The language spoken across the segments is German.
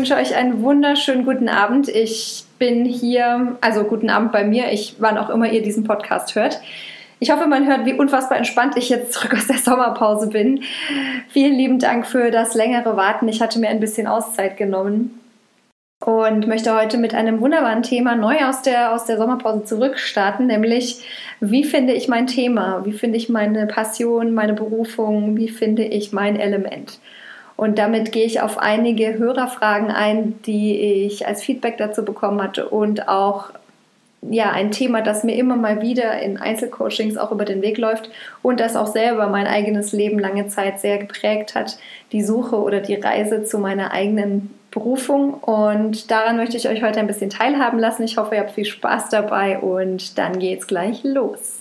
Wünsche euch einen wunderschönen guten Abend. Ich bin hier, also guten Abend bei mir, ich, wann auch immer ihr diesen Podcast hört. Ich hoffe, man hört, wie unfassbar entspannt ich jetzt zurück aus der Sommerpause bin. Vielen lieben Dank für das längere Warten. Ich hatte mir ein bisschen Auszeit genommen und möchte heute mit einem wunderbaren Thema neu aus der, aus der Sommerpause zurückstarten, nämlich wie finde ich mein Thema, wie finde ich meine Passion, meine Berufung, wie finde ich mein Element. Und damit gehe ich auf einige Hörerfragen ein, die ich als Feedback dazu bekommen hatte und auch ja, ein Thema, das mir immer mal wieder in Einzelcoachings auch über den Weg läuft und das auch selber mein eigenes Leben lange Zeit sehr geprägt hat, die Suche oder die Reise zu meiner eigenen Berufung. Und daran möchte ich euch heute ein bisschen teilhaben lassen. Ich hoffe, ihr habt viel Spaß dabei und dann geht's gleich los.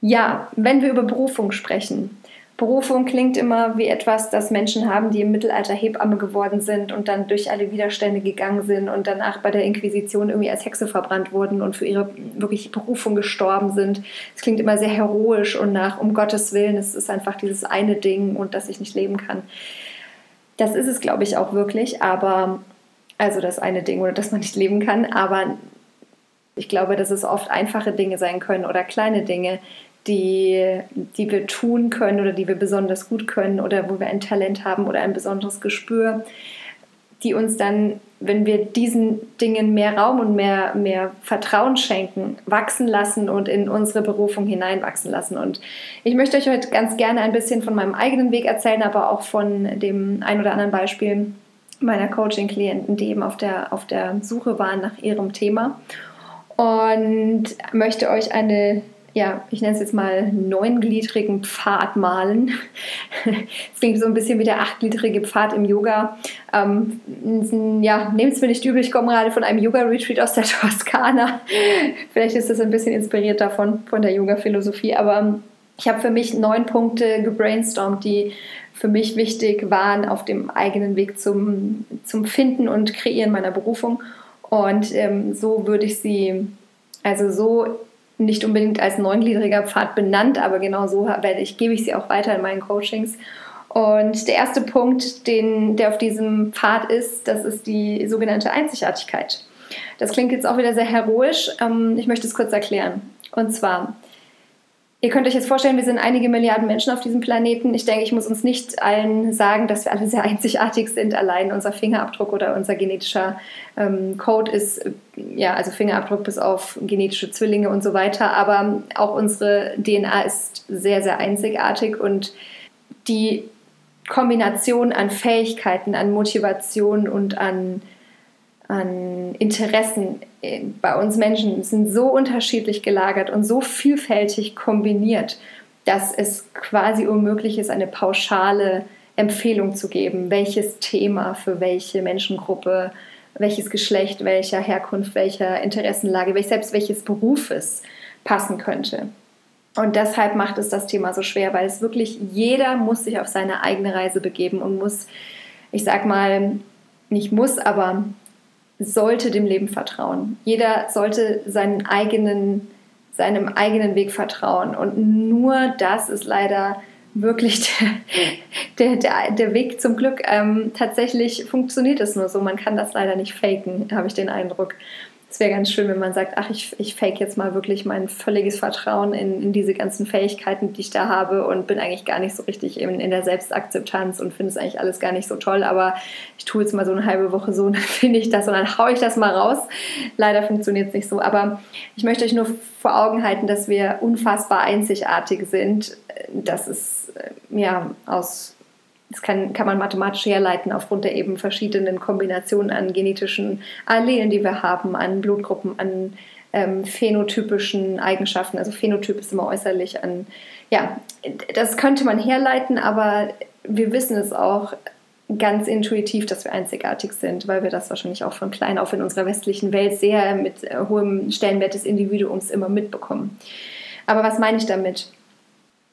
Ja, wenn wir über Berufung sprechen, Berufung klingt immer wie etwas, das Menschen haben, die im Mittelalter Hebamme geworden sind und dann durch alle Widerstände gegangen sind und danach bei der Inquisition irgendwie als Hexe verbrannt wurden und für ihre wirklich Berufung gestorben sind. Es klingt immer sehr heroisch und nach um Gottes Willen, es ist einfach dieses eine Ding und das ich nicht leben kann. Das ist es, glaube ich, auch wirklich, aber also das eine Ding oder dass man nicht leben kann, aber ich glaube, dass es oft einfache Dinge sein können oder kleine Dinge, die, die wir tun können oder die wir besonders gut können oder wo wir ein Talent haben oder ein besonderes Gespür, die uns dann, wenn wir diesen Dingen mehr Raum und mehr, mehr Vertrauen schenken, wachsen lassen und in unsere Berufung hineinwachsen lassen. Und ich möchte euch heute ganz gerne ein bisschen von meinem eigenen Weg erzählen, aber auch von dem ein oder anderen Beispiel meiner Coaching-Klienten, die eben auf der, auf der Suche waren nach ihrem Thema. Und möchte euch eine ja, ich nenne es jetzt mal neungliedrigen Pfad malen. Es klingt so ein bisschen wie der achtgliedrige Pfad im Yoga. Ähm, ja, nehmt es mir nicht übel, ich komme gerade von einem Yoga-Retreat aus der Toskana. Vielleicht ist das ein bisschen inspiriert davon, von der Yoga-Philosophie, aber ähm, ich habe für mich neun Punkte gebrainstormt, die für mich wichtig waren auf dem eigenen Weg zum, zum Finden und Kreieren meiner Berufung. Und ähm, so würde ich sie, also so nicht unbedingt als neungliedriger Pfad benannt, aber genau so werde ich, gebe ich sie auch weiter in meinen Coachings. Und der erste Punkt, den, der auf diesem Pfad ist, das ist die sogenannte Einzigartigkeit. Das klingt jetzt auch wieder sehr heroisch. Ähm, ich möchte es kurz erklären. Und zwar, Ihr könnt euch jetzt vorstellen, wir sind einige Milliarden Menschen auf diesem Planeten. Ich denke, ich muss uns nicht allen sagen, dass wir alle sehr einzigartig sind. Allein unser Fingerabdruck oder unser genetischer ähm, Code ist, ja, also Fingerabdruck bis auf genetische Zwillinge und so weiter. Aber auch unsere DNA ist sehr, sehr einzigartig und die Kombination an Fähigkeiten, an Motivation und an an Interessen bei uns Menschen sind so unterschiedlich gelagert und so vielfältig kombiniert, dass es quasi unmöglich ist, eine pauschale Empfehlung zu geben, welches Thema für welche Menschengruppe, welches Geschlecht, welcher Herkunft, welcher Interessenlage, selbst welches Berufes passen könnte. Und deshalb macht es das Thema so schwer, weil es wirklich jeder muss sich auf seine eigene Reise begeben und muss, ich sag mal, nicht muss, aber sollte dem Leben vertrauen. Jeder sollte seinen eigenen, seinem eigenen Weg vertrauen. Und nur das ist leider wirklich der, der, der Weg zum Glück. Ähm, tatsächlich funktioniert es nur so. Man kann das leider nicht faken, habe ich den Eindruck es wäre ganz schön, wenn man sagt, ach, ich, ich fake jetzt mal wirklich mein völliges Vertrauen in, in diese ganzen Fähigkeiten, die ich da habe und bin eigentlich gar nicht so richtig in, in der Selbstakzeptanz und finde es eigentlich alles gar nicht so toll, aber ich tue jetzt mal so eine halbe Woche so und dann finde ich das und dann haue ich das mal raus. Leider funktioniert es nicht so, aber ich möchte euch nur vor Augen halten, dass wir unfassbar einzigartig sind. Das ist äh, ja aus das kann, kann man mathematisch herleiten aufgrund der eben verschiedenen Kombinationen an genetischen Allelen, die wir haben, an Blutgruppen, an ähm, phänotypischen Eigenschaften. Also Phänotyp ist immer äußerlich an, ja, das könnte man herleiten, aber wir wissen es auch ganz intuitiv, dass wir einzigartig sind, weil wir das wahrscheinlich auch von klein auf in unserer westlichen Welt sehr mit äh, hohem Stellenwert des Individuums immer mitbekommen. Aber was meine ich damit?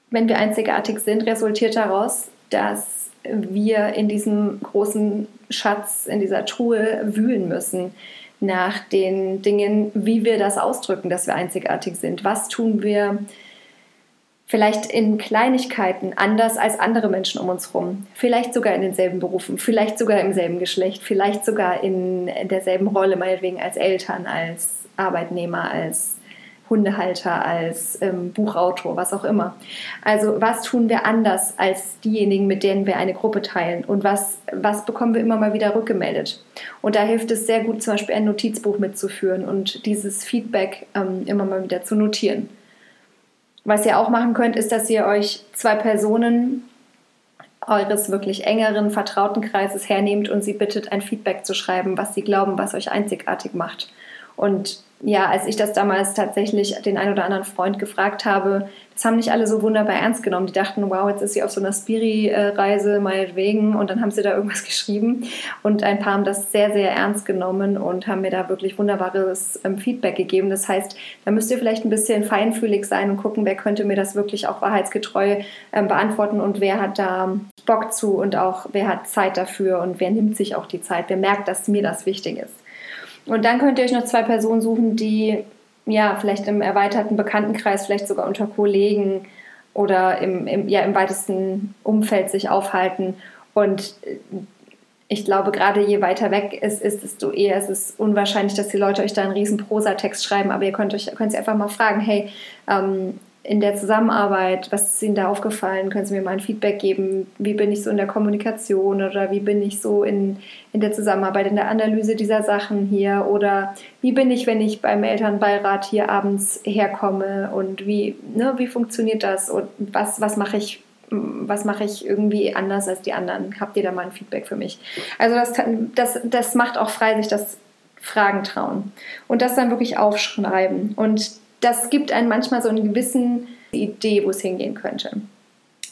Wenn wir einzigartig sind, resultiert daraus, dass wir in diesem großen Schatz, in dieser Truhe wühlen müssen nach den Dingen, wie wir das ausdrücken, dass wir einzigartig sind. Was tun wir vielleicht in Kleinigkeiten anders als andere Menschen um uns herum. Vielleicht sogar in denselben Berufen, vielleicht sogar im selben Geschlecht, vielleicht sogar in derselben Rolle, meinetwegen als Eltern, als Arbeitnehmer, als Hundehalter, als ähm, Buchautor, was auch immer. Also was tun wir anders als diejenigen, mit denen wir eine Gruppe teilen und was, was bekommen wir immer mal wieder rückgemeldet. Und da hilft es sehr gut, zum Beispiel ein Notizbuch mitzuführen und dieses Feedback ähm, immer mal wieder zu notieren. Was ihr auch machen könnt, ist, dass ihr euch zwei Personen eures wirklich engeren vertrauten Kreises hernehmt und sie bittet, ein Feedback zu schreiben, was sie glauben, was euch einzigartig macht. Und ja, als ich das damals tatsächlich den einen oder anderen Freund gefragt habe, das haben nicht alle so wunderbar ernst genommen. Die dachten, wow, jetzt ist sie auf so einer Spiri-Reise, meinetwegen, und dann haben sie da irgendwas geschrieben. Und ein paar haben das sehr, sehr ernst genommen und haben mir da wirklich wunderbares ähm, Feedback gegeben. Das heißt, da müsst ihr vielleicht ein bisschen feinfühlig sein und gucken, wer könnte mir das wirklich auch wahrheitsgetreu ähm, beantworten und wer hat da Bock zu und auch wer hat Zeit dafür und wer nimmt sich auch die Zeit, wer merkt, dass mir das wichtig ist. Und dann könnt ihr euch noch zwei Personen suchen, die ja vielleicht im erweiterten Bekanntenkreis, vielleicht sogar unter Kollegen oder im, im, ja, im weitesten Umfeld sich aufhalten. Und äh, ich glaube, gerade je weiter weg es ist, desto eher ist es unwahrscheinlich, dass die Leute euch da einen riesen Prosatext schreiben. Aber ihr könnt euch könnt sie einfach mal fragen, hey, ähm, in der Zusammenarbeit, was ist Ihnen da aufgefallen? Können Sie mir mal ein Feedback geben? Wie bin ich so in der Kommunikation oder wie bin ich so in, in der Zusammenarbeit, in der Analyse dieser Sachen hier? Oder wie bin ich, wenn ich beim Elternbeirat hier abends herkomme und wie, ne, wie funktioniert das und was, was mache ich was mache ich irgendwie anders als die anderen? Habt ihr da mal ein Feedback für mich? Also das, das, das macht auch frei, sich das Fragen trauen und das dann wirklich aufschreiben. Und das gibt einem manchmal so eine gewisse Idee, wo es hingehen könnte.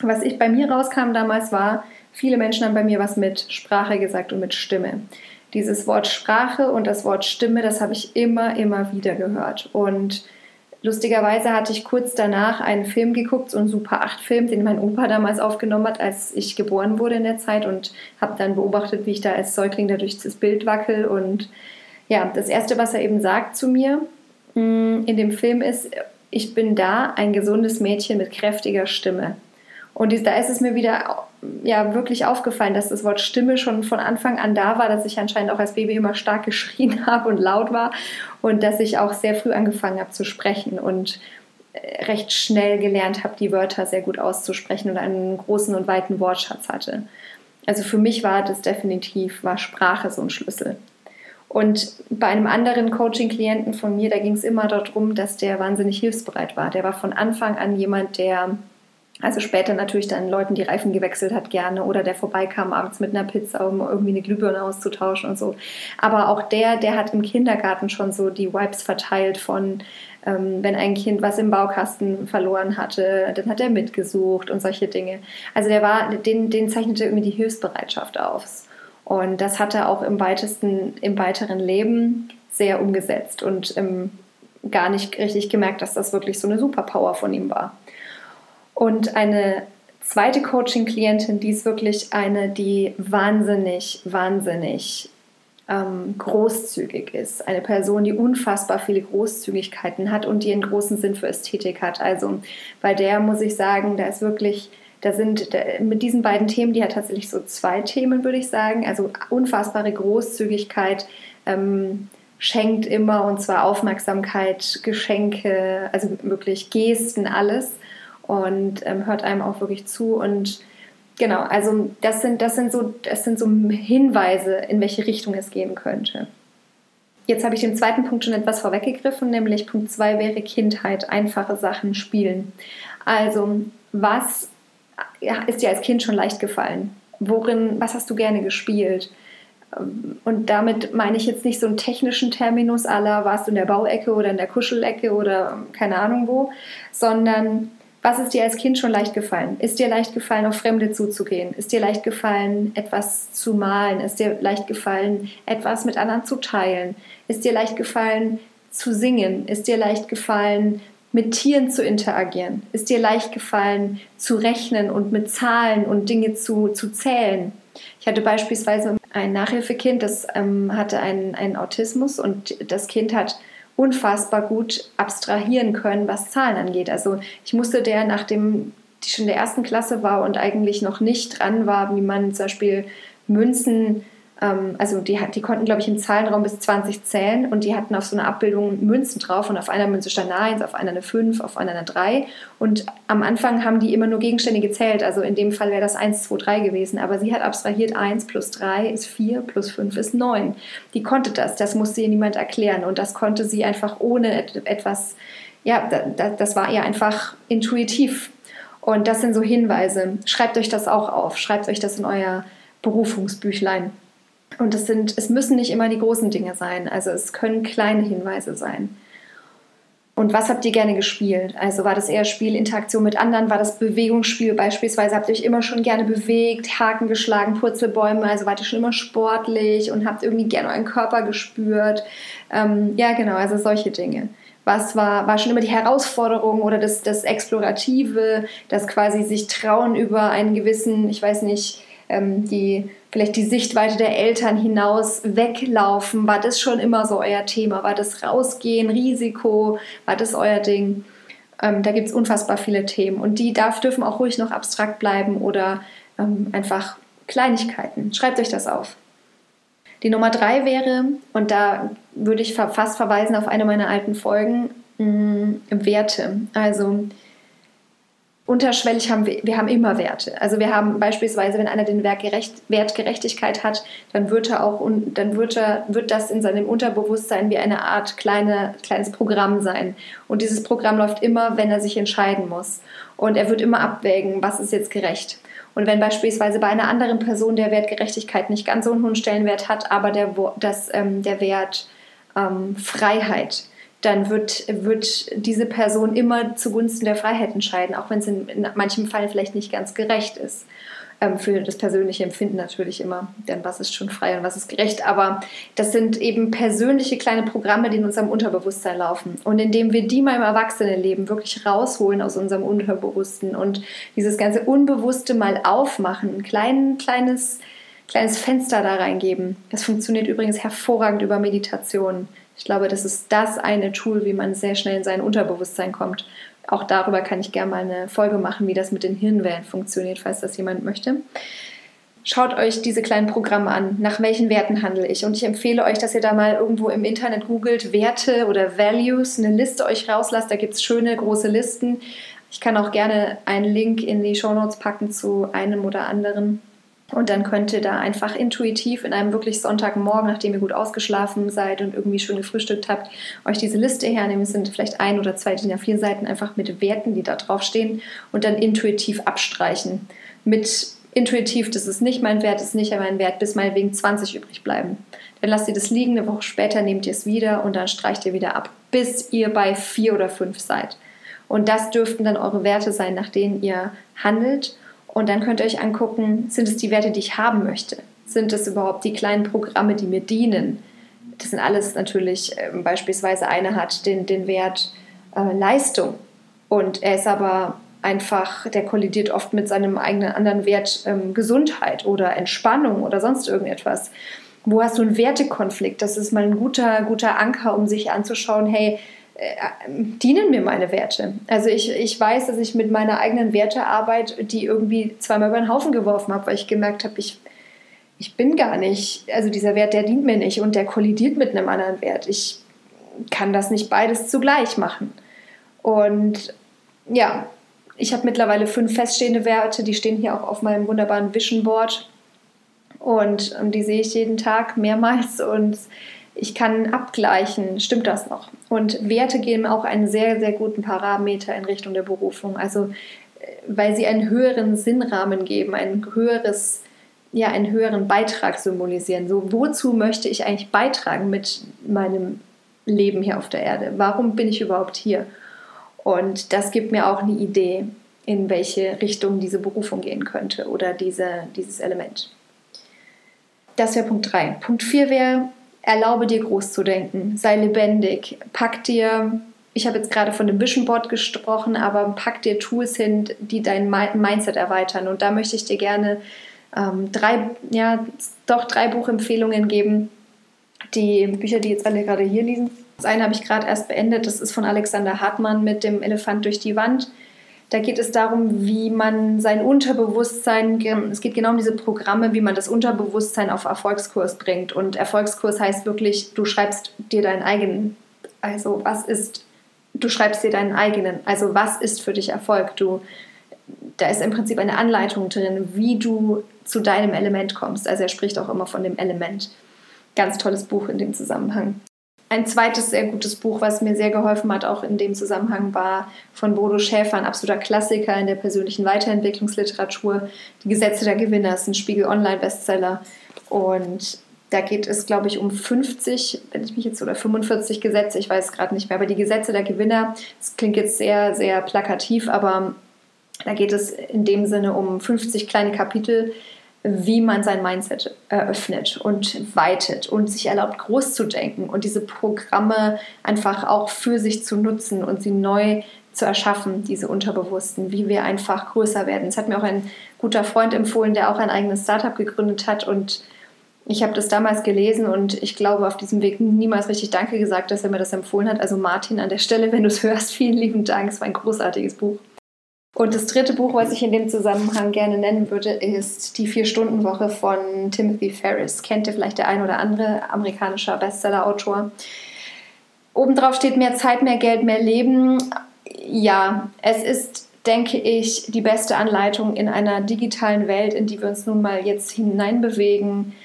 Was ich bei mir rauskam damals war, viele Menschen haben bei mir was mit Sprache gesagt und mit Stimme. Dieses Wort Sprache und das Wort Stimme, das habe ich immer, immer wieder gehört. Und lustigerweise hatte ich kurz danach einen Film geguckt, so einen Super 8-Film, den mein Opa damals aufgenommen hat, als ich geboren wurde in der Zeit und habe dann beobachtet, wie ich da als Säugling da durch das Bild wackel. Und ja, das Erste, was er eben sagt zu mir, in dem Film ist, ich bin da, ein gesundes Mädchen mit kräftiger Stimme. Und da ist es mir wieder ja, wirklich aufgefallen, dass das Wort Stimme schon von Anfang an da war, dass ich anscheinend auch als Baby immer stark geschrien habe und laut war und dass ich auch sehr früh angefangen habe zu sprechen und äh, recht schnell gelernt habe, die Wörter sehr gut auszusprechen und einen großen und weiten Wortschatz hatte. Also für mich war das definitiv, war Sprache so ein Schlüssel. Und bei einem anderen Coaching-Klienten von mir, da ging es immer darum, dass der wahnsinnig hilfsbereit war. Der war von Anfang an jemand, der also später natürlich dann Leuten die Reifen gewechselt hat gerne oder der vorbeikam abends mit einer Pizza, um irgendwie eine Glühbirne auszutauschen und so. Aber auch der, der hat im Kindergarten schon so die Vibes verteilt von, ähm, wenn ein Kind was im Baukasten verloren hatte, dann hat er mitgesucht und solche Dinge. Also der war, den, den zeichnete irgendwie die Hilfsbereitschaft aus. Und das hat er auch im weitesten, im weiteren Leben sehr umgesetzt und ähm, gar nicht richtig gemerkt, dass das wirklich so eine Superpower von ihm war. Und eine zweite Coaching-Klientin, die ist wirklich eine, die wahnsinnig, wahnsinnig ähm, großzügig ist. Eine Person, die unfassbar viele Großzügigkeiten hat und die einen großen Sinn für Ästhetik hat. Also bei der muss ich sagen, da ist wirklich da sind mit diesen beiden Themen, die hat tatsächlich so zwei Themen, würde ich sagen. Also unfassbare Großzügigkeit ähm, schenkt immer und zwar Aufmerksamkeit, Geschenke, also wirklich Gesten, alles und ähm, hört einem auch wirklich zu und genau, also das sind, das sind so, das sind so Hinweise, in welche Richtung es gehen könnte. Jetzt habe ich den zweiten Punkt schon etwas vorweggegriffen, nämlich Punkt 2 wäre Kindheit, einfache Sachen spielen. Also, was ist dir als Kind schon leicht gefallen? Worin, was hast du gerne gespielt? Und damit meine ich jetzt nicht so einen technischen Terminus aller, warst du in der Bauecke oder in der Kuschelecke oder keine Ahnung wo, sondern was ist dir als Kind schon leicht gefallen? Ist dir leicht gefallen, auf Fremde zuzugehen? Ist dir leicht gefallen, etwas zu malen? Ist dir leicht gefallen, etwas mit anderen zu teilen? Ist dir leicht gefallen, zu singen? Ist dir leicht gefallen, mit Tieren zu interagieren? Ist dir leicht gefallen, zu rechnen und mit Zahlen und Dinge zu, zu zählen? Ich hatte beispielsweise ein Nachhilfekind, das ähm, hatte einen, einen Autismus und das Kind hat unfassbar gut abstrahieren können, was Zahlen angeht. Also ich musste der, nachdem die schon in der ersten Klasse war und eigentlich noch nicht dran war, wie man zum Beispiel Münzen also die, die konnten, glaube ich, im Zahlenraum bis 20 zählen und die hatten auf so einer Abbildung Münzen drauf und auf einer Münze stand eine 1, auf einer eine 5, auf einer eine 3 und am Anfang haben die immer nur Gegenstände gezählt, also in dem Fall wäre das 1, 2, 3 gewesen, aber sie hat abstrahiert 1 plus 3 ist 4 plus 5 ist 9. Die konnte das, das musste ihr niemand erklären. Und das konnte sie einfach ohne etwas, ja, das war ihr einfach intuitiv. Und das sind so Hinweise. Schreibt euch das auch auf, schreibt euch das in euer Berufungsbüchlein. Und es sind, es müssen nicht immer die großen Dinge sein. Also es können kleine Hinweise sein. Und was habt ihr gerne gespielt? Also war das eher Spielinteraktion mit anderen? War das Bewegungsspiel beispielsweise? Habt ihr euch immer schon gerne bewegt, Haken geschlagen, Purzelbäume? Also wart ihr schon immer sportlich und habt irgendwie gerne euren Körper gespürt? Ähm, ja, genau, also solche Dinge. Was war, war schon immer die Herausforderung oder das, das Explorative, das quasi sich trauen über einen gewissen, ich weiß nicht, ähm, die vielleicht die Sichtweite der Eltern hinaus weglaufen? War das schon immer so euer Thema? War das Rausgehen, Risiko? War das euer Ding? Ähm, da gibt es unfassbar viele Themen und die darf, dürfen auch ruhig noch abstrakt bleiben oder ähm, einfach Kleinigkeiten. Schreibt euch das auf. Die Nummer drei wäre, und da würde ich fast verweisen auf eine meiner alten Folgen, mh, mm, Werte. Also unterschwellig haben wir, wir haben immer Werte. Also wir haben beispielsweise, wenn einer den Wert, Gerecht, Wert Gerechtigkeit hat, dann wird er auch, dann wird er, wird das in seinem Unterbewusstsein wie eine Art kleine, kleines Programm sein. Und dieses Programm läuft immer, wenn er sich entscheiden muss. Und er wird immer abwägen, was ist jetzt gerecht. Und wenn beispielsweise bei einer anderen Person der Wert Gerechtigkeit nicht ganz so einen hohen Stellenwert hat, aber der, das, ähm, der Wert ähm, Freiheit, dann wird, wird diese Person immer zugunsten der Freiheit entscheiden, auch wenn es in, in manchem Fall vielleicht nicht ganz gerecht ist. Ähm, für das persönliche Empfinden natürlich immer, denn was ist schon frei und was ist gerecht. Aber das sind eben persönliche kleine Programme, die in unserem Unterbewusstsein laufen. Und indem wir die mal im Erwachsenenleben wirklich rausholen aus unserem Unterbewussten und dieses ganze Unbewusste mal aufmachen, ein klein, kleines, kleines Fenster da reingeben. Das funktioniert übrigens hervorragend über Meditation. Ich glaube, das ist das eine Tool, wie man sehr schnell in sein Unterbewusstsein kommt. Auch darüber kann ich gerne mal eine Folge machen, wie das mit den Hirnwellen funktioniert, falls das jemand möchte. Schaut euch diese kleinen Programme an. Nach welchen Werten handle ich? Und ich empfehle euch, dass ihr da mal irgendwo im Internet googelt, Werte oder Values, eine Liste euch rauslasst. Da gibt es schöne große Listen. Ich kann auch gerne einen Link in die Show Notes packen zu einem oder anderen und dann könnt ihr da einfach intuitiv in einem wirklich Sonntagmorgen, nachdem ihr gut ausgeschlafen seid und irgendwie schön gefrühstückt habt, euch diese Liste hernehmen. Es sind vielleicht ein oder zwei DIN A4 Seiten einfach mit Werten, die da drauf stehen und dann intuitiv abstreichen. Mit intuitiv, das ist nicht mein Wert, das ist nicht mein Wert, bis meinetwegen 20 übrig bleiben. Dann lasst ihr das liegen, eine Woche später nehmt ihr es wieder und dann streicht ihr wieder ab, bis ihr bei vier oder fünf seid. Und das dürften dann eure Werte sein, nach denen ihr handelt und dann könnt ihr euch angucken, sind es die Werte, die ich haben möchte? Sind es überhaupt die kleinen Programme, die mir dienen? Das sind alles natürlich, äh, beispielsweise einer hat den, den Wert äh, Leistung und er ist aber einfach, der kollidiert oft mit seinem eigenen anderen Wert ähm, Gesundheit oder Entspannung oder sonst irgendetwas. Wo hast du einen Wertekonflikt? Das ist mal ein guter, guter Anker, um sich anzuschauen, hey, dienen mir meine Werte. Also ich, ich weiß, dass ich mit meiner eigenen Wertearbeit die irgendwie zweimal über den Haufen geworfen habe, weil ich gemerkt habe, ich, ich bin gar nicht, also dieser Wert, der dient mir nicht und der kollidiert mit einem anderen Wert. Ich kann das nicht beides zugleich machen. Und ja, ich habe mittlerweile fünf feststehende Werte, die stehen hier auch auf meinem wunderbaren Vision Board. Und, und die sehe ich jeden Tag mehrmals und ich kann abgleichen, stimmt das noch? Und Werte geben auch einen sehr, sehr guten Parameter in Richtung der Berufung. Also, äh, weil sie einen höheren Sinnrahmen geben, ein höheres, ja, einen höheren Beitrag symbolisieren. So, wozu möchte ich eigentlich beitragen mit meinem Leben hier auf der Erde? Warum bin ich überhaupt hier? Und das gibt mir auch eine Idee, in welche Richtung diese Berufung gehen könnte oder diese, dieses Element. Das wäre Punkt 3. Punkt 4 wäre, erlaube dir groß zu denken, sei lebendig, pack dir, ich habe jetzt gerade von dem Vision Board gesprochen, aber pack dir Tools hin, die dein Mindset erweitern. Und da möchte ich dir gerne ähm, drei, ja, doch drei Buchempfehlungen geben. Die Bücher, die jetzt alle gerade hier liegen, Das eine habe ich gerade erst beendet, das ist von Alexander Hartmann mit dem Elefant durch die Wand. Da geht es darum, wie man sein Unterbewusstsein, es geht genau um diese Programme, wie man das Unterbewusstsein auf Erfolgskurs bringt. Und Erfolgskurs heißt wirklich, du schreibst dir deinen eigenen. Also was ist, du schreibst dir deinen eigenen. Also was ist für dich Erfolg? Du, da ist im Prinzip eine Anleitung drin, wie du zu deinem Element kommst. Also er spricht auch immer von dem Element. Ganz tolles Buch in dem Zusammenhang. Ein zweites sehr gutes Buch, was mir sehr geholfen hat, auch in dem Zusammenhang, war von Bodo Schäfer, ein absoluter Klassiker in der persönlichen Weiterentwicklungsliteratur. Die Gesetze der Gewinner ist ein Spiegel Online-Bestseller. Und da geht es, glaube ich, um 50, wenn ich mich jetzt, oder 45 Gesetze, ich weiß es gerade nicht mehr, aber die Gesetze der Gewinner, das klingt jetzt sehr, sehr plakativ, aber da geht es in dem Sinne um 50 kleine Kapitel, wie man sein Mindset eröffnet und weitet und sich erlaubt, groß zu denken und diese Programme einfach auch für sich zu nutzen und sie neu zu erschaffen, diese Unterbewussten, wie wir einfach größer werden. Es hat mir auch ein guter Freund empfohlen, der auch ein eigenes Startup gegründet hat und ich habe das damals gelesen und ich glaube, auf diesem Weg niemals richtig Danke gesagt, dass er mir das empfohlen hat. Also Martin, an der Stelle, wenn du es hörst, vielen lieben Dank. Es war ein großartiges Buch. Und das dritte Buch, was ich in dem Zusammenhang gerne nennen würde, ist Die Vier-Stunden-Woche von Timothy Ferris. Kennt ihr vielleicht der ein oder andere amerikanischer Bestseller-Autor? Obendrauf steht mehr Zeit, mehr Geld, mehr Leben. Ja, es ist, denke ich, die beste Anleitung in einer digitalen Welt, in die wir uns nun mal jetzt hineinbewegen,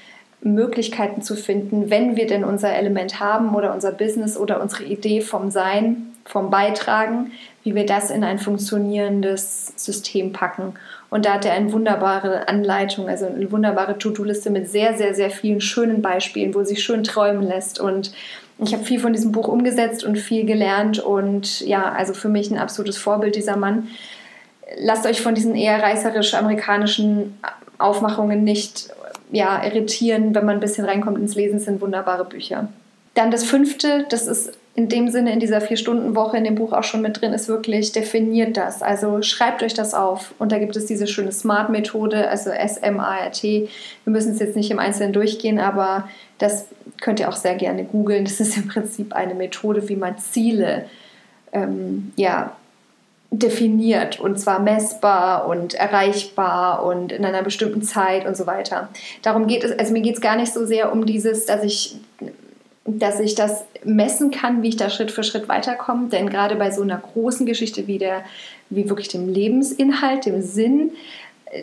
Möglichkeiten zu finden, wenn wir denn unser Element haben oder unser Business oder unsere Idee vom Sein, vom Beitragen, wie wir das in ein funktionierendes System packen. Und da hat er eine wunderbare Anleitung, also eine wunderbare To-Do-Liste mit sehr, sehr, sehr vielen schönen Beispielen, wo sich schön träumen lässt. Und ich habe viel von diesem Buch umgesetzt und viel gelernt. Und ja, also für mich ein absolutes Vorbild dieser Mann. Lasst euch von diesen eher reißerisch amerikanischen Aufmachungen nicht ja, irritieren, wenn man ein bisschen reinkommt ins Lesen, sind wunderbare Bücher. Dann das fünfte, das ist in dem Sinne in dieser Vier-Stunden-Woche in dem Buch auch schon mit drin ist, wirklich definiert das. Also schreibt euch das auf. Und da gibt es diese schöne SMART-Methode, also S-M-A-R-T. Wir müssen es jetzt nicht im Einzelnen durchgehen, aber das könnt ihr auch sehr gerne googeln. Das ist im Prinzip eine Methode, wie man Ziele ähm, ja, definiert und zwar messbar und erreichbar und in einer bestimmten Zeit und so weiter. Darum geht es, also mir geht es gar nicht so sehr um dieses, dass ich dass ich das messen kann, wie ich da Schritt für Schritt weiterkomme. Denn gerade bei so einer großen Geschichte wie, der, wie wirklich dem Lebensinhalt, dem Sinn,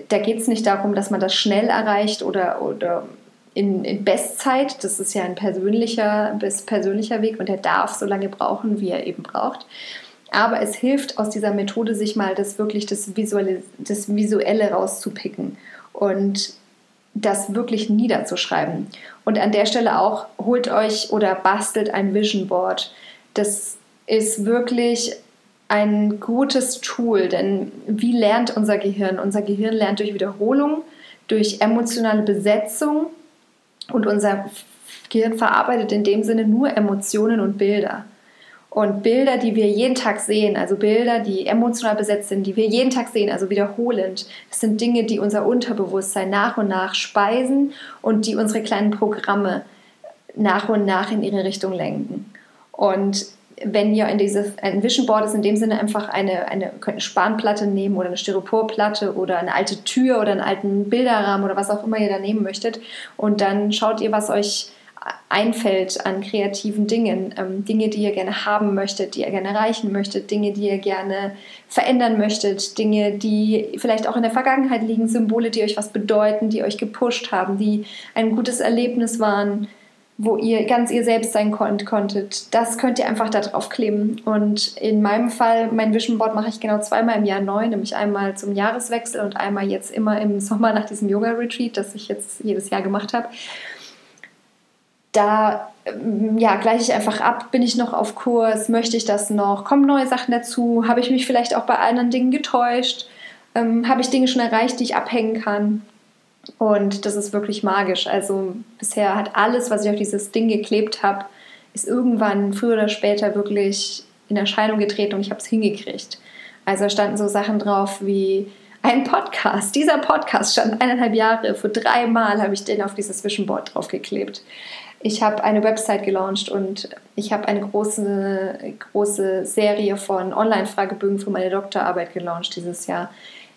da geht es nicht darum, dass man das schnell erreicht oder, oder in, in, Bestzeit. Das ist ja ein persönlicher, bis persönlicher Weg und der darf so lange brauchen, wie er eben braucht. Aber es hilft aus dieser Methode, sich mal das wirklich das Visuelle, das Visuelle rauszupicken. Und das wirklich niederzuschreiben. Und an der Stelle auch, holt euch oder bastelt ein Vision Board. Das ist wirklich ein gutes Tool, denn wie lernt unser Gehirn? Unser Gehirn lernt durch Wiederholung, durch emotionale Besetzung und unser Gehirn verarbeitet in dem Sinne nur Emotionen und Bilder. Und Bilder, die wir jeden Tag sehen, also Bilder, die emotional besetzt sind, die wir jeden Tag sehen, also wiederholend, das sind Dinge, die unser Unterbewusstsein nach und nach speisen und die unsere kleinen Programme nach und nach in ihre Richtung lenken. Und wenn ihr in dieses, ein Vision Board ist in dem Sinne einfach eine, eine, könnt eine Spanplatte nehmen oder eine Styroporplatte oder eine alte Tür oder einen alten Bilderrahmen oder was auch immer ihr da nehmen möchtet. Und dann schaut ihr, was euch einfällt an kreativen Dingen, ähm, Dinge, die ihr gerne haben möchtet, die ihr gerne erreichen möchtet, Dinge, die ihr gerne verändern möchtet, Dinge, die vielleicht auch in der Vergangenheit liegen, Symbole, die euch was bedeuten, die euch gepusht haben, die ein gutes Erlebnis waren, wo ihr ganz ihr selbst sein konnt, konntet. Das könnt ihr einfach da drauf kleben. Und in meinem Fall, mein Vision Board mache ich genau zweimal im Jahr neu, nämlich einmal zum Jahreswechsel und einmal jetzt immer im Sommer nach diesem Yoga-Retreat, das ich jetzt jedes Jahr gemacht habe da ähm, ja, gleiche ich einfach ab, bin ich noch auf Kurs, möchte ich das noch, kommen neue Sachen dazu, habe ich mich vielleicht auch bei anderen Dingen getäuscht, ähm, habe ich Dinge schon erreicht, die ich abhängen kann. Und das ist wirklich magisch. Also bisher hat alles, was ich auf dieses Ding geklebt habe, ist irgendwann früher oder später wirklich in Erscheinung getreten und ich habe es hingekriegt. Also da standen so Sachen drauf wie Ein Podcast. Dieser Podcast stand eineinhalb Jahre. Vor drei Mal habe ich den auf dieses Visionboard draufgeklebt. Ich habe eine Website gelauncht und ich habe eine große, große Serie von Online-Fragebögen für meine Doktorarbeit gelauncht dieses Jahr.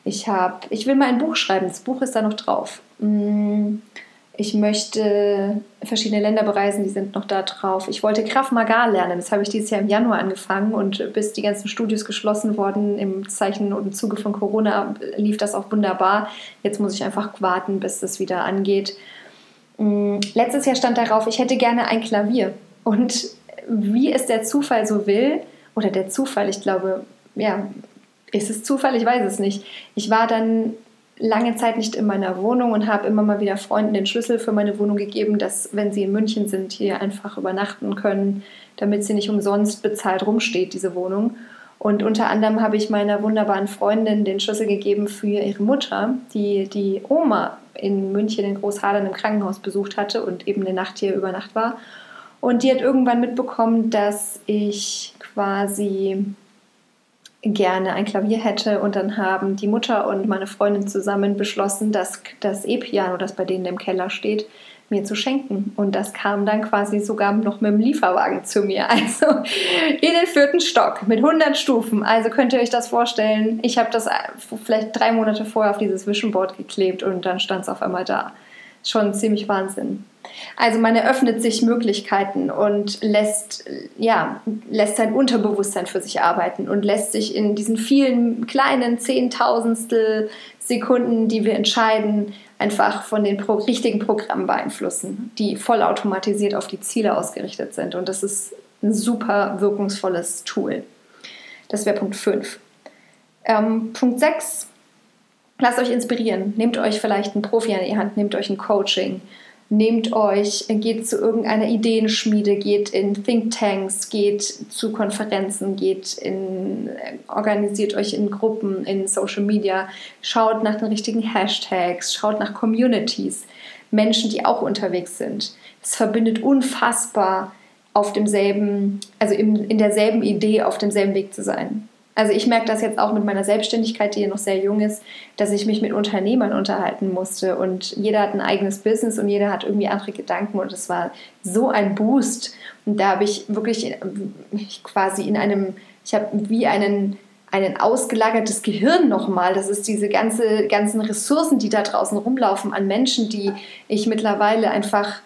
Ich, hab, ich will mal ein Buch schreiben. Das Buch ist da noch drauf. Mm, ich möchte verschiedene Länder bereisen, die sind noch da drauf. Ich wollte Krav Maga lernen. Das habe ich dieses Jahr im Januar angefangen und bis die ganzen Studios geschlossen wurden im Zeichen und im Zuge von Corona lief das auch wunderbar. Jetzt muss ich einfach warten, bis das wieder angeht. Mm, letztes Jahr stand darauf, ich hätte gerne ein Klavier. Und wie es der Zufall so will, oder der Zufall, ich glaube, ja, ist es Zufall? Ich weiß es nicht. Ich war dann lange Zeit nicht in meiner Wohnung und habe immer mal wieder Freunden den Schlüssel für meine Wohnung gegeben, dass, wenn sie in München sind, hier einfach übernachten können, damit sie nicht umsonst bezahlt rumsteht, diese Wohnung. Und unter anderem habe ich meiner wunderbaren Freundin den Schlüssel gegeben für ihre Mutter, die die Oma in München in Großhadern im Krankenhaus besucht hatte und eben eine Nacht hier über Nacht war. Und die hat irgendwann mitbekommen, dass ich quasi gerne ein Klavier hätte und dann haben die Mutter und meine Freundin zusammen beschlossen, dass das E-Piano, das bei denen im Keller steht, mir zu schenken. Und das kam dann quasi sogar noch mit dem Lieferwagen zu mir. Also in den vierten Stock mit 100 Stufen. Also könnt ihr euch das vorstellen. Ich habe das vielleicht drei Monate vorher auf dieses Vision geklebt und dann stand es auf einmal da. Schon ziemlich Wahnsinn. Also man eröffnet sich Möglichkeiten und lässt, ja, lässt sein Unterbewusstsein für sich arbeiten und lässt sich in diesen vielen kleinen Zehntausendstel Sekunden, die wir entscheiden, einfach von den pro richtigen Programmen beeinflussen, die vollautomatisiert auf die Ziele ausgerichtet sind. Und das ist ein super wirkungsvolles Tool. Das wäre Punkt 5. Ähm, Punkt 6. Lasst euch inspirieren. Nehmt euch vielleicht einen Profi an die Hand, nehmt euch ein Coaching nehmt euch, geht zu irgendeiner Ideenschmiede, geht in Thinktanks, geht zu Konferenzen, geht in, organisiert euch in Gruppen, in Social Media, schaut nach den richtigen Hashtags, schaut nach Communities, Menschen, die auch unterwegs sind. Es verbindet unfassbar auf demselben, also in, in derselben Idee auf demselben Weg zu sein. Also ich merke das jetzt auch mit meiner Selbstständigkeit, die ja noch sehr jung ist, dass ich mich mit Unternehmern unterhalten musste. Und jeder hat ein eigenes Business und jeder hat irgendwie andere Gedanken. Und es war so ein Boost. Und da habe ich wirklich quasi in einem, ich habe wie einen ein ausgelagertes Gehirn nochmal. Das ist diese ganze, ganzen Ressourcen, die da draußen rumlaufen an Menschen, die ich mittlerweile einfach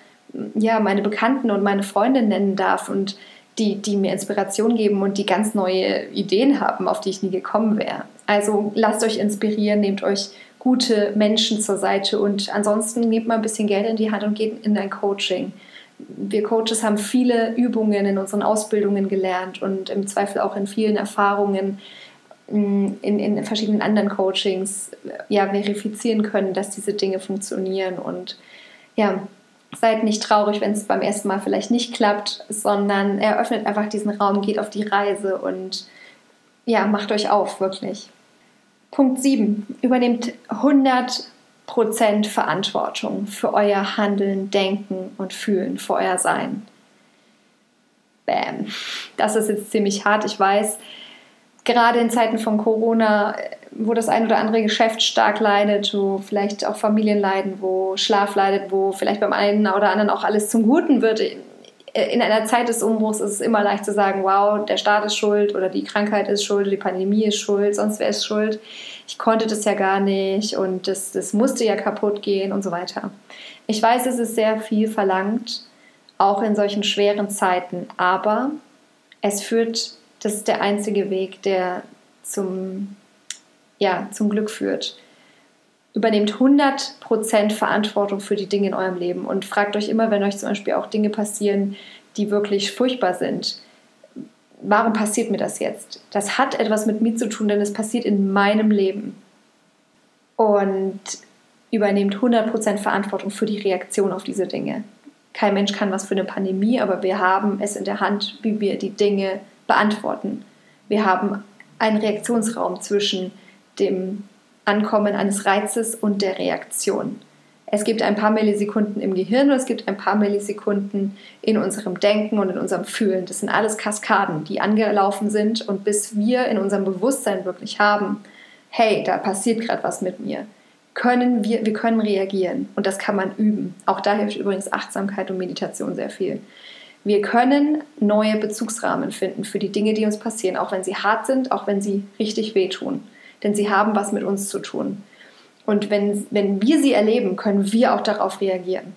ja meine Bekannten und meine Freunde nennen darf. Und die, die mir Inspiration geben und die ganz neue Ideen haben, auf die ich nie gekommen wäre. Also lasst euch inspirieren, nehmt euch gute Menschen zur Seite und ansonsten nehmt mal ein bisschen Geld in die Hand und geht in ein Coaching. Wir Coaches haben viele Übungen in unseren Ausbildungen gelernt und im Zweifel auch in vielen Erfahrungen mm, in, in verschiedenen anderen Coachings ja, verifizieren können, dass diese Dinge funktionieren. Und ja, Seid nicht traurig, wenn es beim ersten Mal vielleicht nicht klappt, sondern eröffnet einfach diesen Raum, geht auf die Reise und ja, macht euch auf, wirklich. Punkt 7. Übernehmt 100% Verantwortung für euer Handeln, Denken und Fühlen, für euer Sein. Bam. Das ist jetzt ziemlich hart, ich weiß. Gerade in Zeiten von Corona wo das ein oder andere Geschäft stark leidet, wo vielleicht auch Familien leiden, wo Schlaf leidet, wo vielleicht beim einen oder anderen auch alles zum Guten wird. In einer Zeit des Umbruchs ist es immer leicht zu sagen, wow, der Staat ist schuld oder die Krankheit ist schuld, die Pandemie ist schuld, sonst wer ist schuld. Ich konnte das ja gar nicht und das, das musste ja kaputt gehen und so weiter. Ich weiß, es ist sehr viel verlangt, auch in solchen schweren Zeiten, aber es führt, das ist der einzige Weg, der zum ja, zum Glück führt. Übernehmt 100% Verantwortung für die Dinge in eurem Leben und fragt euch immer, wenn euch zum Beispiel auch Dinge passieren, die wirklich furchtbar sind, warum passiert mir das jetzt? Das hat etwas mit mir zu tun, denn es passiert in meinem Leben. Und übernehmt 100% Verantwortung für die Reaktion auf diese Dinge. Kein Mensch kann was für eine Pandemie, aber wir haben es in der Hand, wie wir die Dinge beantworten. Wir haben einen Reaktionsraum zwischen dem Ankommen eines Reizes und der Reaktion. Es gibt ein paar Millisekunden im Gehirn und es gibt ein paar Millisekunden in unserem Denken und in unserem Fühlen. Das sind alles Kaskaden, die angelaufen sind und bis wir in unserem Bewusstsein wirklich haben, hey, da passiert gerade was mit mir, können wir, wir können reagieren und das kann man üben. Auch da hilft übrigens Achtsamkeit und Meditation sehr viel. Wir können neue Bezugsrahmen finden für die Dinge, die uns passieren, auch wenn sie hart sind, auch wenn sie richtig wehtun. Denn sie haben was mit uns zu tun. Und wenn, wenn wir sie erleben, können wir auch darauf reagieren.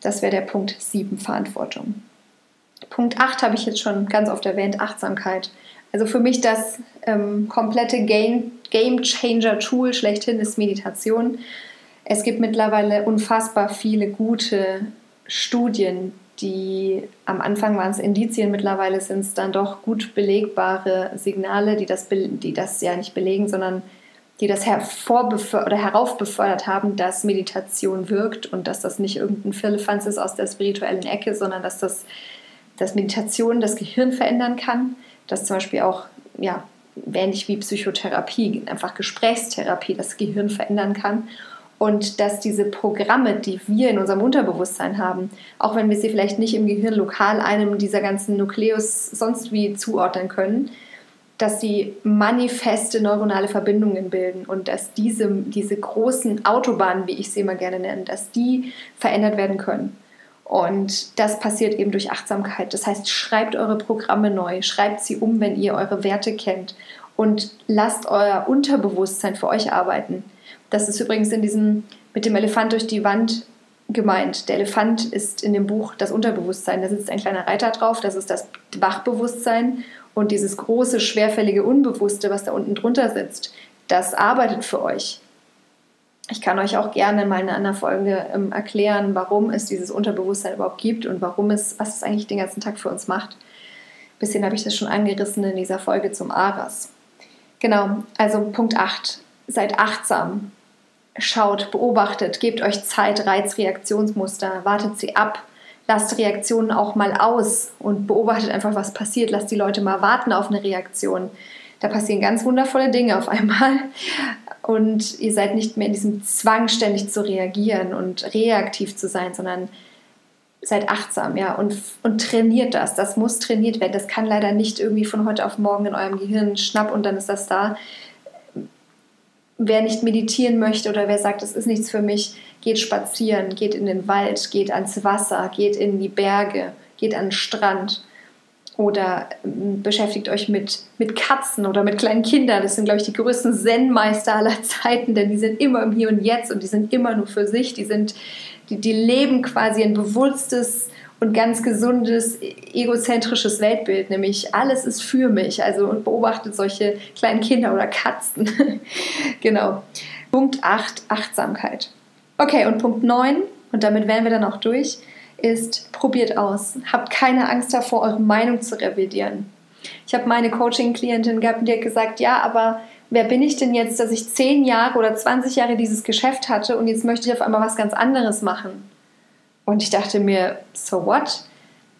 Das wäre der Punkt 7, Verantwortung. Punkt 8 habe ich jetzt schon ganz oft erwähnt, Achtsamkeit. Also für mich das ähm, komplette Game, Game Changer Tool schlechthin ist Meditation. Es gibt mittlerweile unfassbar viele gute Studien, die am Anfang waren es Indizien, mittlerweile sind es dann doch gut belegbare Signale, die das, die das ja nicht belegen, sondern die das oder heraufbefördert haben, dass Meditation wirkt und dass das nicht irgendein Firlefanz ist aus der spirituellen Ecke, sondern dass das dass Meditation das Gehirn verändern kann, dass zum Beispiel auch, ja, ähnlich wie Psychotherapie, einfach Gesprächstherapie das Gehirn verändern kann und dass diese Programme, die wir in unserem Unterbewusstsein haben, auch wenn wir sie vielleicht nicht im Gehirn lokal einem dieser ganzen Nukleus sonst wie zuordnen können, dass sie manifeste neuronale Verbindungen bilden und dass diese, diese großen Autobahnen, wie ich sie immer gerne nenne, dass die verändert werden können. Und das passiert eben durch Achtsamkeit. Das heißt, schreibt eure Programme neu, schreibt sie um, wenn ihr eure Werte kennt und lasst euer Unterbewusstsein für euch arbeiten. Das ist übrigens in diesem mit dem Elefant durch die Wand gemeint. Der Elefant ist in dem Buch das Unterbewusstsein. Da sitzt ein kleiner Reiter drauf, das ist das Wachbewusstsein. Und dieses große, schwerfällige Unbewusste, was da unten drunter sitzt, das arbeitet für euch. Ich kann euch auch gerne mal in einer Folge ähm, erklären, warum es dieses Unterbewusstsein überhaupt gibt und warum es, was es eigentlich den ganzen Tag für uns macht. Ein bisschen habe ich das schon angerissen in dieser Folge zum Aras. Genau, also Punkt 8. Seid achtsam. Schaut, beobachtet, gebt euch Zeit, Reizreaktionsmuster, wartet sie ab, lasst Reaktionen auch mal aus und beobachtet einfach, was passiert. Lasst die Leute mal warten auf eine Reaktion. Da passieren ganz wundervolle Dinge auf einmal und ihr seid nicht mehr in diesem Zwang, ständig zu reagieren und reaktiv zu sein, sondern seid achtsam, ja, und, und trainiert das. Das muss trainiert werden. Das kann leider nicht irgendwie von heute auf morgen in eurem Gehirn schnapp und dann ist das da. Wer nicht meditieren möchte oder wer sagt, das ist nichts für mich, geht spazieren, geht in den Wald, geht ans Wasser, geht in die Berge, geht an den Strand oder ähm, beschäftigt euch mit, mit Katzen oder mit kleinen Kindern. Das sind, glaube ich, die größten Zen-Meister aller Zeiten, denn die sind immer im Hier und Jetzt und die sind immer nur für sich. Die, sind, die, die leben quasi ein bewusstes und ganz gesundes, egozentrisches Weltbild, nämlich alles ist für mich. Also und beobachtet solche kleinen Kinder oder Katzen. genau. Punkt 8, Achtsamkeit. Okay, und Punkt 9, und damit wären wir dann auch durch ist, probiert aus. Habt keine Angst davor, eure Meinung zu revidieren. Ich habe meine Coaching-Klientin gehabt, die hat gesagt, ja, aber wer bin ich denn jetzt, dass ich 10 Jahre oder 20 Jahre dieses Geschäft hatte und jetzt möchte ich auf einmal was ganz anderes machen? Und ich dachte mir, so what?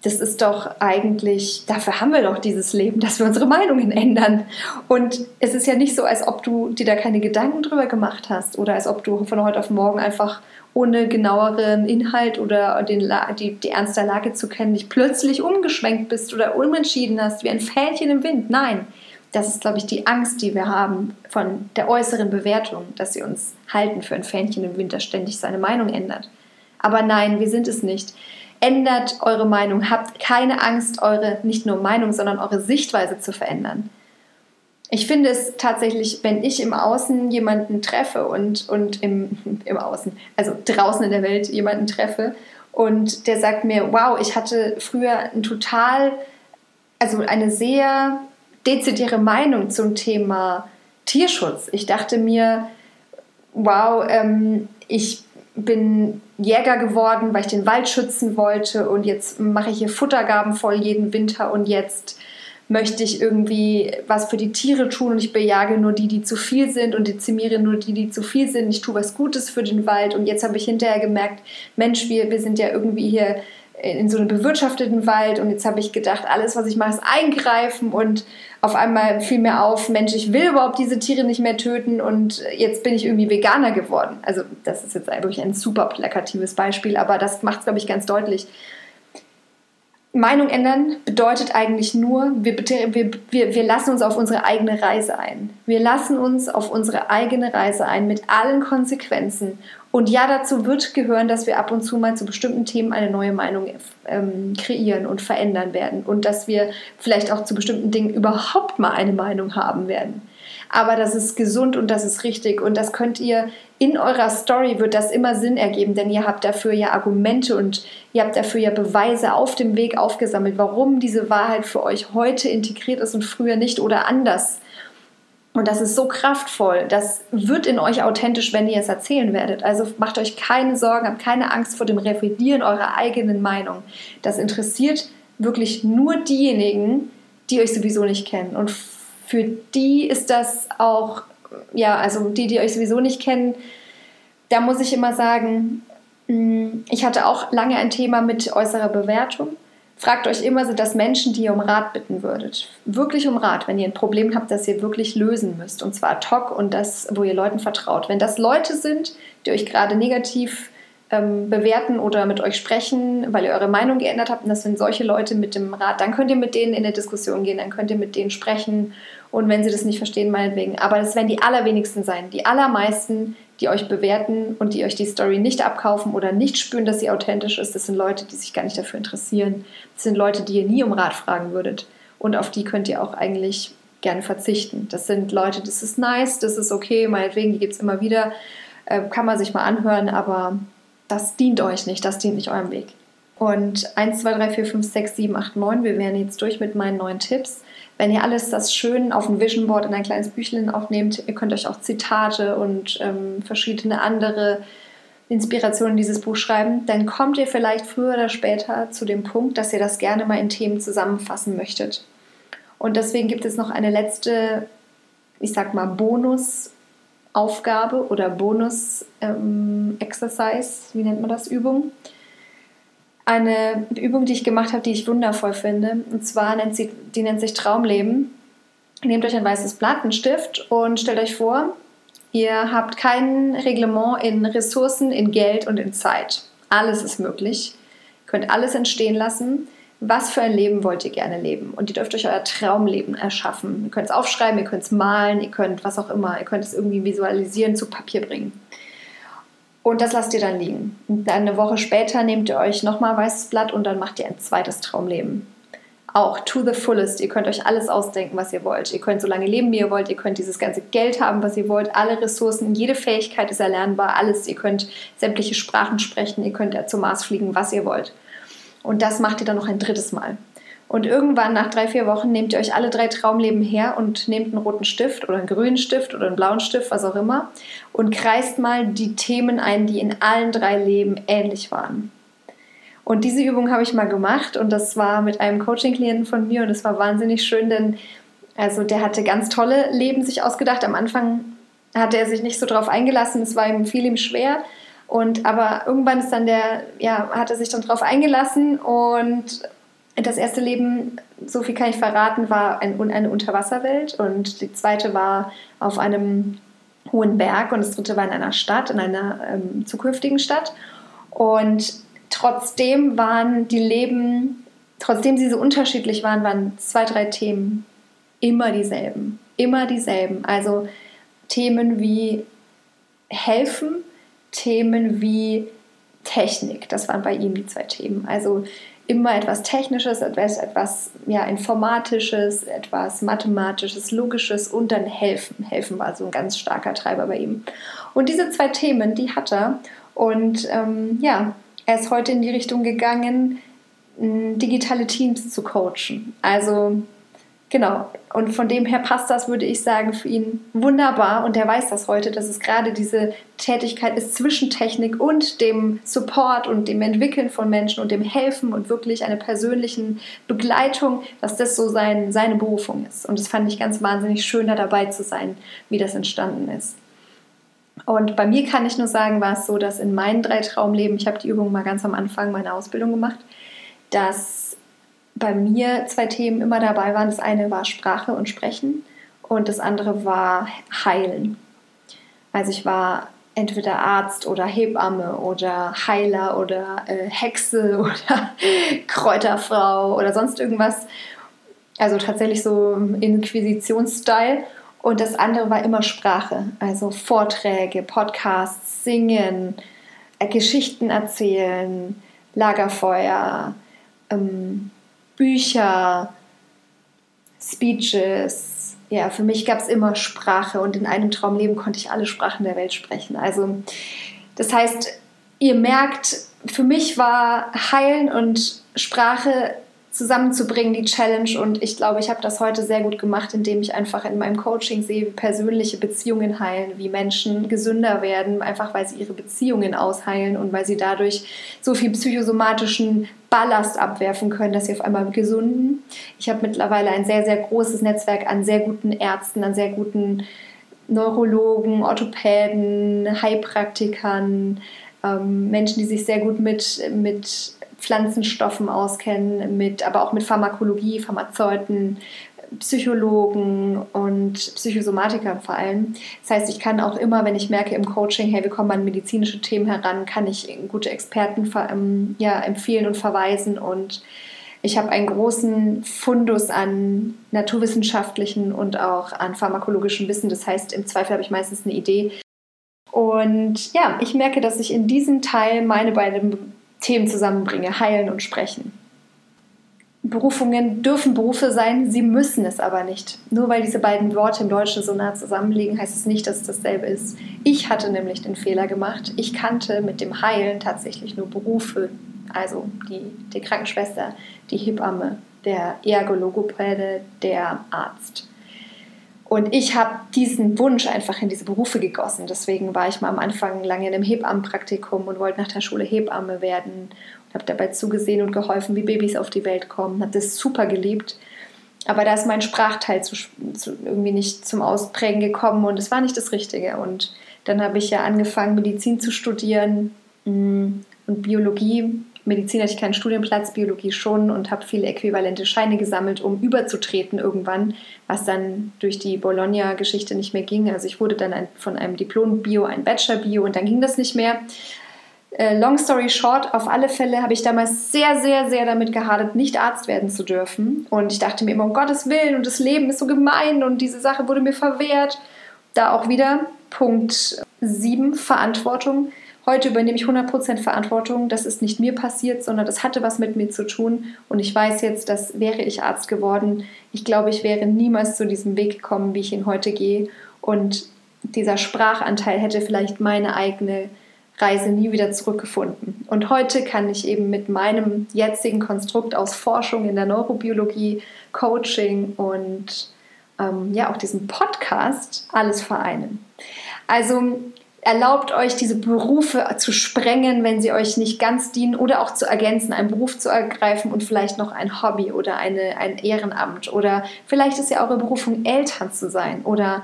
Das ist doch eigentlich, dafür haben wir doch dieses Leben, dass wir unsere Meinungen ändern. Und es ist ja nicht so, als ob du dir da keine Gedanken drüber gemacht hast oder als ob du von heute auf morgen einfach ohne genaueren Inhalt oder den, die, die Ernst der Lage zu kennen, dich plötzlich umgeschwenkt bist oder umentschieden hast, wie ein Fähnchen im Wind. Nein, das ist, glaube ich, die Angst, die wir haben von der äußeren Bewertung, dass sie uns halten für ein Fähnchen im Wind, das ständig seine Meinung ändert. Aber nein, wir sind es nicht. Ändert eure Meinung, habt keine Angst, eure nicht nur Meinung, sondern eure Sichtweise zu verändern ich finde es tatsächlich, wenn ich im Außen jemanden treffe und, und im, im Außen, also draußen in der Welt jemanden treffe und der sagt mir, wow, ich hatte früher ein total, also eine sehr dezidierte Meinung zum Thema Tierschutz. Ich dachte mir, wow, ähm, ich bin Jäger geworden, weil ich den Wald schützen wollte. Und jetzt mache ich hier Futtergaben voll jeden Winter. Und jetzt möchte ich irgendwie was für die Tiere tun. Und ich bejage nur die, die zu viel sind. Und dezimiere nur die, die zu viel sind. Ich tue was Gutes für den Wald. Und jetzt habe ich hinterher gemerkt, Mensch, wir, wir sind ja irgendwie hier in so einem bewirtschafteten Wald. Und jetzt habe ich gedacht, alles, was ich mache, ist eingreifen. Und auf einmal fiel mir auf, Mensch, ich will überhaupt diese Tiere nicht mehr töten und jetzt bin ich irgendwie Veganer geworden. Also das ist jetzt wirklich ein super plakatives Beispiel, aber das macht es, glaube ich, ganz deutlich Meinung ändern bedeutet eigentlich nur, wir, wir, wir, wir lassen uns auf unsere eigene Reise ein. Wir lassen uns auf unsere eigene Reise ein mit allen Konsequenzen. Und ja, dazu wird gehören, dass wir ab und zu mal zu bestimmten Themen eine neue Meinung ähm, kreieren und verändern werden. Und dass wir vielleicht auch zu bestimmten Dingen überhaupt mal eine Meinung haben werden aber das ist gesund und das ist richtig und das könnt ihr in eurer Story wird das immer Sinn ergeben, denn ihr habt dafür ja Argumente und ihr habt dafür ja Beweise auf dem Weg aufgesammelt, warum diese Wahrheit für euch heute integriert ist und früher nicht oder anders. Und das ist so kraftvoll. Das wird in euch authentisch, wenn ihr es erzählen werdet. Also macht euch keine Sorgen, habt keine Angst vor dem Revidieren eurer eigenen Meinung. Das interessiert wirklich nur diejenigen, die euch sowieso nicht kennen. Und für die ist das auch, ja, also die, die euch sowieso nicht kennen, da muss ich immer sagen, mm, ich hatte auch lange ein Thema mit äußerer Bewertung. Fragt euch immer, sind das Menschen, die ihr um Rat bitten würdet? Wirklich um Rat, wenn ihr ein Problem habt, das ihr wirklich lösen müsst. Und zwar ad hoc und das, wo ihr Leuten vertraut. Wenn das Leute sind, die euch gerade negativ ähm, bewerten oder mit euch sprechen, weil ihr eure Meinung geändert habt. Und das sind solche Leute mit dem Rat. Dann könnt ihr mit denen in eine Diskussion gehen, dann könnt ihr mit denen sprechen. Und wenn sie das nicht verstehen, meinetwegen. Aber das werden die allerwenigsten sein. Die allermeisten, die euch bewerten und die euch die Story nicht abkaufen oder nicht spüren, dass sie authentisch ist, das sind Leute, die sich gar nicht dafür interessieren. Das sind Leute, die ihr nie um Rat fragen würdet. Und auf die könnt ihr auch eigentlich gerne verzichten. Das sind Leute, das ist nice, das ist okay, meinetwegen, die gibt es immer wieder. Äh, kann man sich mal anhören, aber das dient euch nicht, das dient nicht eurem Weg. Und 1, 2, 3, 4, 5, 6, 7, 8, 9, wir wären jetzt durch mit meinen neuen Tipps. Wenn ihr alles das schön auf ein Vision Board in ein kleines Büchlein aufnehmt, ihr könnt euch auch Zitate und ähm, verschiedene andere Inspirationen in dieses Buch schreiben, dann kommt ihr vielleicht früher oder später zu dem Punkt, dass ihr das gerne mal in Themen zusammenfassen möchtet. Und deswegen gibt es noch eine letzte, ich sag mal, Bonus- Aufgabe oder Bonus-Exercise, ähm, wie nennt man das, Übung. Eine Übung, die ich gemacht habe, die ich wundervoll finde. Und zwar nennt sie, die nennt sich Traumleben. Nehmt euch ein weißes Blatt, einen Stift und stellt euch vor, ihr habt kein Reglement in Ressourcen, in Geld und in Zeit. Alles ist möglich. Ihr könnt alles entstehen lassen was für ein Leben wollt ihr gerne leben? Und ihr dürft euch euer Traumleben erschaffen. Ihr könnt es aufschreiben, ihr könnt es malen, ihr könnt was auch immer, ihr könnt es irgendwie visualisieren, zu Papier bringen. Und das lasst ihr dann liegen. Und eine Woche später nehmt ihr euch nochmal weißes Blatt und dann macht ihr ein zweites Traumleben. Auch to the fullest. Ihr könnt euch alles ausdenken, was ihr wollt. Ihr könnt so lange leben, wie ihr wollt. Ihr könnt dieses ganze Geld haben, was ihr wollt. Alle Ressourcen, jede Fähigkeit ist erlernbar. Alles. Ihr könnt sämtliche Sprachen sprechen. Ihr könnt zum Mars fliegen, was ihr wollt. Und das macht ihr dann noch ein drittes Mal. Und irgendwann nach drei, vier Wochen nehmt ihr euch alle drei Traumleben her und nehmt einen roten Stift oder einen grünen Stift oder einen blauen Stift, was auch immer, und kreist mal die Themen ein, die in allen drei Leben ähnlich waren. Und diese Übung habe ich mal gemacht und das war mit einem Coaching-Klienten von mir und es war wahnsinnig schön, denn also der hatte ganz tolle Leben sich ausgedacht. Am Anfang hatte er sich nicht so drauf eingelassen, es war ihm viel ihm schwer. Und aber irgendwann ist dann der, ja, hat er sich dann drauf eingelassen und das erste Leben, so viel kann ich verraten, war ein, eine Unterwasserwelt und die zweite war auf einem hohen Berg und das dritte war in einer Stadt, in einer ähm, zukünftigen Stadt. Und trotzdem waren die Leben, trotzdem sie so unterschiedlich waren, waren zwei, drei Themen immer dieselben. Immer dieselben. Also Themen wie helfen, Themen wie Technik. Das waren bei ihm die zwei Themen. Also immer etwas Technisches, etwas, etwas ja, Informatisches, etwas Mathematisches, Logisches und dann Helfen. Helfen war so ein ganz starker Treiber bei ihm. Und diese zwei Themen, die hat er. Und ähm, ja, er ist heute in die Richtung gegangen, digitale Teams zu coachen. Also Genau. Und von dem her passt das, würde ich sagen, für ihn wunderbar. Und er weiß das heute, dass es gerade diese Tätigkeit ist zwischen Technik und dem Support und dem Entwickeln von Menschen und dem Helfen und wirklich einer persönlichen Begleitung, dass das so sein, seine Berufung ist. Und das fand ich ganz wahnsinnig schön, da dabei zu sein, wie das entstanden ist. Und bei mir kann ich nur sagen, war es so, dass in meinen drei Traumleben, ich habe die Übung mal ganz am Anfang meiner Ausbildung gemacht, dass bei mir zwei Themen immer dabei waren. Das eine war Sprache und Sprechen und das andere war Heilen. Also ich war entweder Arzt oder Hebamme oder Heiler oder äh, Hexe oder Kräuterfrau oder sonst irgendwas. Also tatsächlich so Inquisitionsstyle. Und das andere war immer Sprache, also Vorträge, Podcasts, Singen, äh, Geschichten erzählen, Lagerfeuer, ähm, Bücher, Speeches. Ja, für mich gab es immer Sprache und in einem Traumleben konnte ich alle Sprachen der Welt sprechen. Also das heißt, ihr merkt, für mich war Heilen und Sprache zusammenzubringen, die Challenge. Und ich glaube, ich habe das heute sehr gut gemacht, indem ich einfach in meinem Coaching sehe, wie persönliche Beziehungen heilen, wie Menschen gesünder werden, einfach weil sie ihre Beziehungen ausheilen und weil sie dadurch so viel psychosomatischen Ballast abwerfen können, dass sie auf einmal gesunden. Ich habe mittlerweile ein sehr, sehr großes Netzwerk an sehr guten Ärzten, an sehr guten Neurologen, Orthopäden, Heilpraktikern, ähm, Menschen, die sich sehr gut mit, mit Pflanzenstoffen auskennen, mit, aber auch mit Pharmakologie, Pharmazeuten, Psychologen und Psychosomatikern vor allem. Das heißt, ich kann auch immer, wenn ich merke im Coaching, hey, wir kommen an medizinische Themen heran, kann ich gute Experten ähm, ja, empfehlen und verweisen. Und ich habe einen großen Fundus an naturwissenschaftlichen und auch an pharmakologischen Wissen. Das heißt, im Zweifel habe ich meistens eine Idee. Und ja, ich merke, dass ich in diesem Teil meine beiden Themen zusammenbringe, heilen und sprechen. Berufungen dürfen Berufe sein, sie müssen es aber nicht. Nur weil diese beiden Worte im Deutschen so nah zusammenliegen, heißt es nicht, dass es dasselbe ist. Ich hatte nämlich den Fehler gemacht. Ich kannte mit dem Heilen tatsächlich nur Berufe, also die, die Krankenschwester, die Hebamme, der Ergologopäde, der Arzt. Und ich habe diesen Wunsch einfach in diese Berufe gegossen. Deswegen war ich mal am Anfang lange in einem Hebammenpraktikum und wollte nach der Schule Hebamme werden. Und habe dabei zugesehen und geholfen, wie Babys auf die Welt kommen. Habe das super geliebt. Aber da ist mein Sprachteil zu, zu, irgendwie nicht zum Ausprägen gekommen und es war nicht das Richtige. Und dann habe ich ja angefangen, Medizin zu studieren mm, und Biologie Medizin hatte ich keinen Studienplatz, Biologie schon und habe viele äquivalente Scheine gesammelt, um überzutreten irgendwann, was dann durch die Bologna-Geschichte nicht mehr ging. Also ich wurde dann ein, von einem Diplom-Bio ein Bachelor-Bio und dann ging das nicht mehr. Äh, long story short, auf alle Fälle habe ich damals sehr, sehr, sehr damit gehadert, nicht Arzt werden zu dürfen. Und ich dachte mir immer, um Gottes Willen, und das Leben ist so gemein und diese Sache wurde mir verwehrt. Da auch wieder Punkt 7, Verantwortung. Heute übernehme ich 100% Verantwortung. Das ist nicht mir passiert, sondern das hatte was mit mir zu tun. Und ich weiß jetzt, dass wäre ich Arzt geworden, ich glaube, ich wäre niemals zu diesem Weg gekommen, wie ich ihn heute gehe. Und dieser Sprachanteil hätte vielleicht meine eigene Reise nie wieder zurückgefunden. Und heute kann ich eben mit meinem jetzigen Konstrukt aus Forschung in der Neurobiologie, Coaching und ähm, ja auch diesem Podcast alles vereinen. Also erlaubt euch, diese Berufe zu sprengen, wenn sie euch nicht ganz dienen oder auch zu ergänzen, einen Beruf zu ergreifen und vielleicht noch ein Hobby oder eine, ein Ehrenamt oder vielleicht ist ja eure Berufung Eltern zu sein oder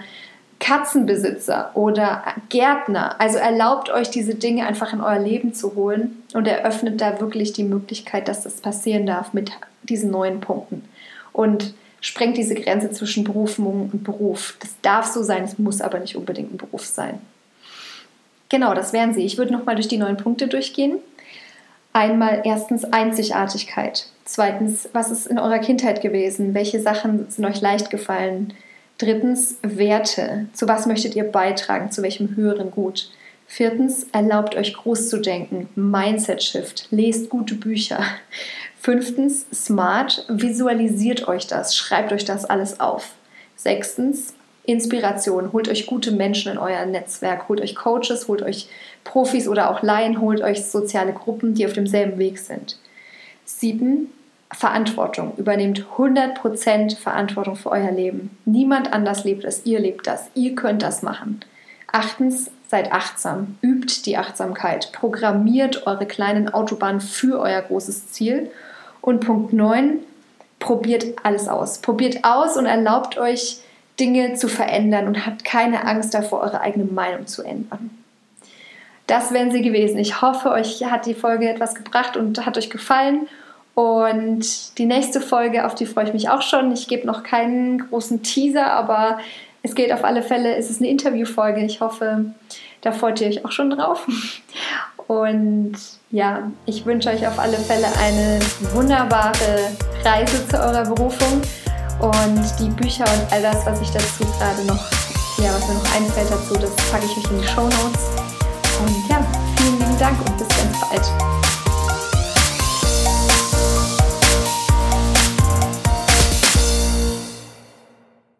Katzenbesitzer oder Gärtner. Also erlaubt euch diese Dinge einfach in euer Leben zu holen und eröffnet da wirklich die Möglichkeit, dass das passieren darf mit diesen neuen Punkten. Und sprengt diese Grenze zwischen Berufung und Beruf. Das darf so sein, es muss aber nicht unbedingt ein Beruf sein. Genau, das wären sie. Ich würde nochmal durch die neun Punkte durchgehen. Einmal erstens Einzigartigkeit. Zweitens, was ist in eurer Kindheit gewesen? Welche Sachen sind euch leicht gefallen? Drittens, Werte. Zu was möchtet ihr beitragen? Zu welchem höheren Gut? Viertens, erlaubt euch groß zu denken. Mindset Shift. Lest gute Bücher. Fünftens, smart. Visualisiert euch das. Schreibt euch das alles auf. Sechstens, Inspiration. Holt euch gute Menschen in euer Netzwerk, holt euch Coaches, holt euch Profis oder auch Laien, holt euch soziale Gruppen, die auf demselben Weg sind. Sieben, Verantwortung. Übernehmt 100% Verantwortung für euer Leben. Niemand anders lebt es, ihr lebt das. Ihr könnt das machen. Achtens, seid achtsam. Übt die Achtsamkeit. Programmiert eure kleinen Autobahnen für euer großes Ziel. Und Punkt 9, probiert alles aus. Probiert aus und erlaubt euch, Dinge zu verändern und habt keine Angst davor, eure eigene Meinung zu ändern. Das wären sie gewesen. Ich hoffe, euch hat die Folge etwas gebracht und hat euch gefallen. Und die nächste Folge, auf die freue ich mich auch schon. Ich gebe noch keinen großen Teaser, aber es geht auf alle Fälle, es ist eine Interviewfolge. Ich hoffe, Da freut ihr euch auch schon drauf. Und ja, ich wünsche euch auf alle Fälle eine wunderbare Reise zu eurer Berufung. Und die Bücher und all das, was ich dazu gerade noch, ja, was mir noch einfällt dazu, das packe ich euch in die Show Notes. Und ja, vielen lieben Dank und bis ganz bald.